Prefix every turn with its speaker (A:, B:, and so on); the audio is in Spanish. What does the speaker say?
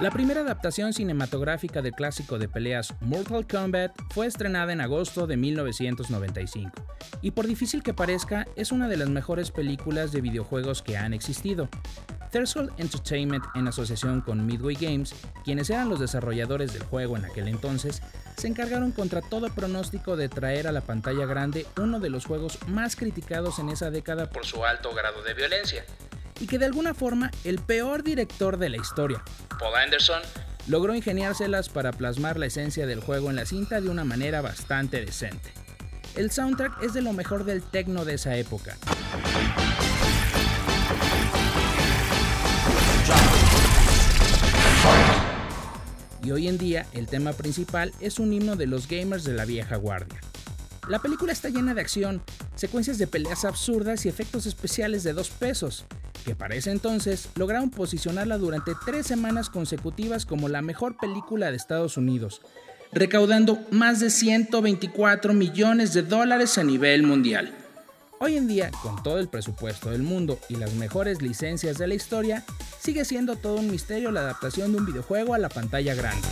A: La primera adaptación cinematográfica del clásico de peleas Mortal Kombat fue estrenada en agosto de 1995, y por difícil que parezca, es una de las mejores películas de videojuegos que han existido. Threshold Entertainment, en asociación con Midway Games, quienes eran los desarrolladores del juego en aquel entonces, se encargaron contra todo pronóstico de traer a la pantalla grande uno de los juegos más criticados en esa década por su alto grado de violencia, y que de alguna forma el peor director de la historia, Paul Anderson, logró ingeniárselas para plasmar la esencia del juego en la cinta de una manera bastante decente. El soundtrack es de lo mejor del techno de esa época. Y hoy en día el tema principal es un himno de los gamers de la vieja guardia. La película está llena de acción, secuencias de peleas absurdas y efectos especiales de dos pesos, que para ese entonces lograron posicionarla durante tres semanas consecutivas como la mejor película de Estados Unidos, recaudando más de 124 millones de dólares a nivel mundial. Hoy en día, con todo el presupuesto del mundo y las mejores licencias de la historia, sigue siendo todo un misterio la adaptación de un videojuego a la pantalla grande.